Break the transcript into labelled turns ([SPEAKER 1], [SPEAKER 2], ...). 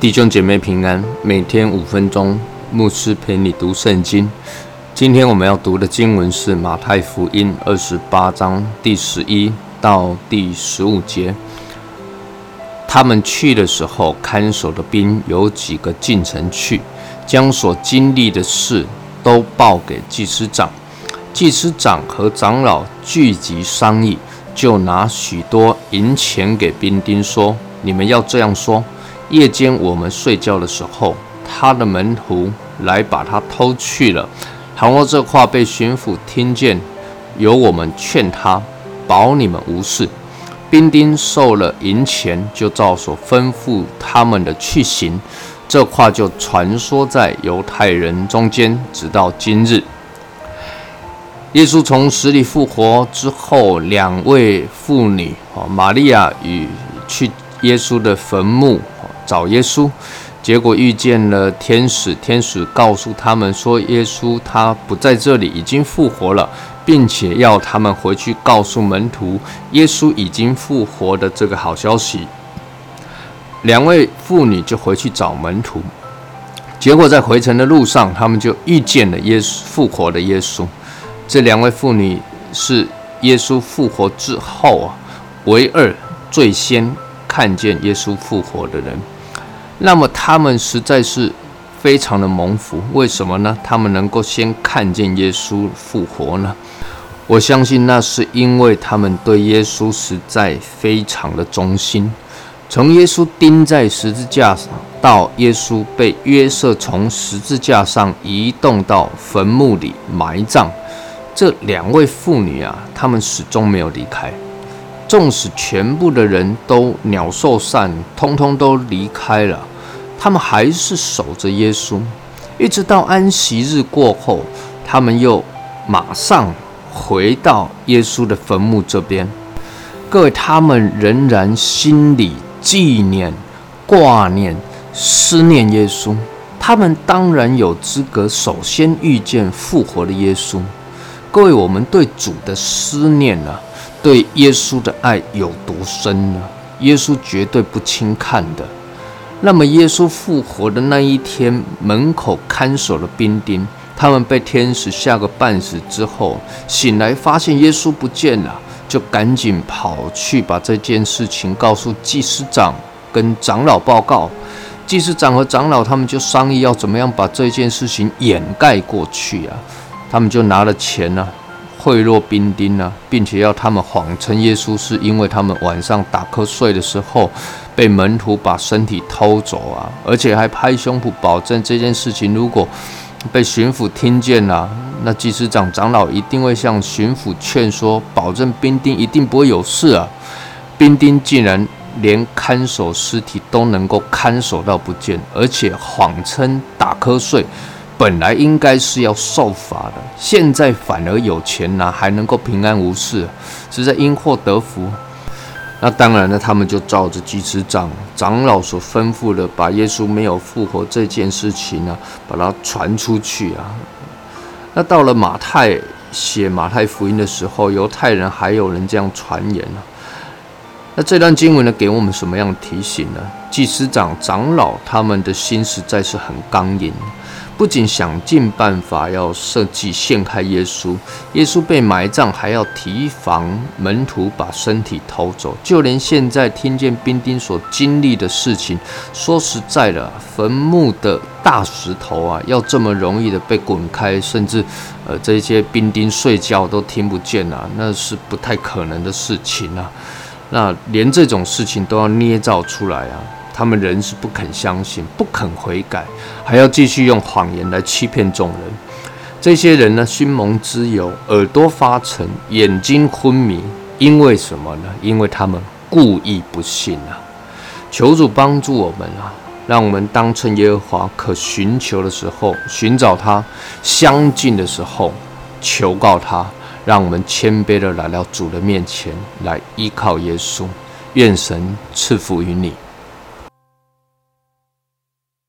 [SPEAKER 1] 弟兄姐妹平安，每天五分钟，牧师陪你读圣经。今天我们要读的经文是马太福音二十八章第十一到第十五节。他们去的时候，看守的兵有几个进城去，将所经历的事都报给祭司长。祭司长和长老聚集商议，就拿许多银钱给兵丁说：“你们要这样说。”夜间我们睡觉的时候，他的门徒来把他偷去了。倘若这话被巡抚听见，由我们劝他，保你们无事。兵丁受了银钱，就照所吩咐他们的去行。这话就传说在犹太人中间，直到今日。耶稣从死里复活之后，两位妇女，玛利亚与去耶稣的坟墓。找耶稣，结果遇见了天使。天使告诉他们说，耶稣他不在这里，已经复活了，并且要他们回去告诉门徒，耶稣已经复活的这个好消息。两位妇女就回去找门徒，结果在回程的路上，他们就遇见了耶稣复活的耶稣。这两位妇女是耶稣复活之后啊，唯二最先看见耶稣复活的人。那么他们实在是非常的蒙福，为什么呢？他们能够先看见耶稣复活呢？我相信那是因为他们对耶稣实在非常的忠心。从耶稣钉在十字架上，到耶稣被约瑟从十字架上移动到坟墓里埋葬，这两位妇女啊，她们始终没有离开。纵使全部的人都鸟兽散，通通都离开了。他们还是守着耶稣，一直到安息日过后，他们又马上回到耶稣的坟墓这边。各位，他们仍然心里纪念、挂念、思念耶稣。他们当然有资格首先遇见复活的耶稣。各位，我们对主的思念呢？对耶稣的爱有多深呢？耶稣绝对不轻看的。那么，耶稣复活的那一天，门口看守的兵丁，他们被天使吓个半死之后，醒来发现耶稣不见了，就赶紧跑去把这件事情告诉祭司长跟长老报告。祭司长和长老他们就商议要怎么样把这件事情掩盖过去啊？他们就拿了钱呢。贿赂兵丁呢，并且要他们谎称耶稣是因为他们晚上打瞌睡的时候被门徒把身体偷走啊，而且还拍胸脯保证这件事情如果被巡抚听见了，那祭司长长老一定会向巡抚劝说，保证兵丁一定不会有事啊。兵丁竟然连看守尸体都能够看守到不见，而且谎称打瞌睡。本来应该是要受罚的，现在反而有钱拿，还能够平安无事，实在因祸得福。那当然呢，他们就照着祭司长长老所吩咐的，把耶稣没有复活这件事情呢，把它传出去啊。那到了马太写马太福音的时候，犹太人还有人这样传言呢。那这段经文呢，给我们什么样的提醒呢？祭司长长老他们的心实在是很刚硬。不仅想尽办法要设计陷害耶稣，耶稣被埋葬，还要提防门徒把身体偷走。就连现在听见兵丁所经历的事情，说实在的，坟墓的大石头啊，要这么容易的被滚开，甚至呃这些兵丁睡觉都听不见啊，那是不太可能的事情啊。那连这种事情都要捏造出来啊！他们仍是不肯相信，不肯悔改，还要继续用谎言来欺骗众人。这些人呢，心蒙之油，耳朵发沉，眼睛昏迷，因为什么呢？因为他们故意不信啊！求主帮助我们啊，让我们当趁耶和华可寻求的时候，寻找他相近的时候，求告他，让我们谦卑的来到主的面前，来依靠耶稣。愿神赐福于你。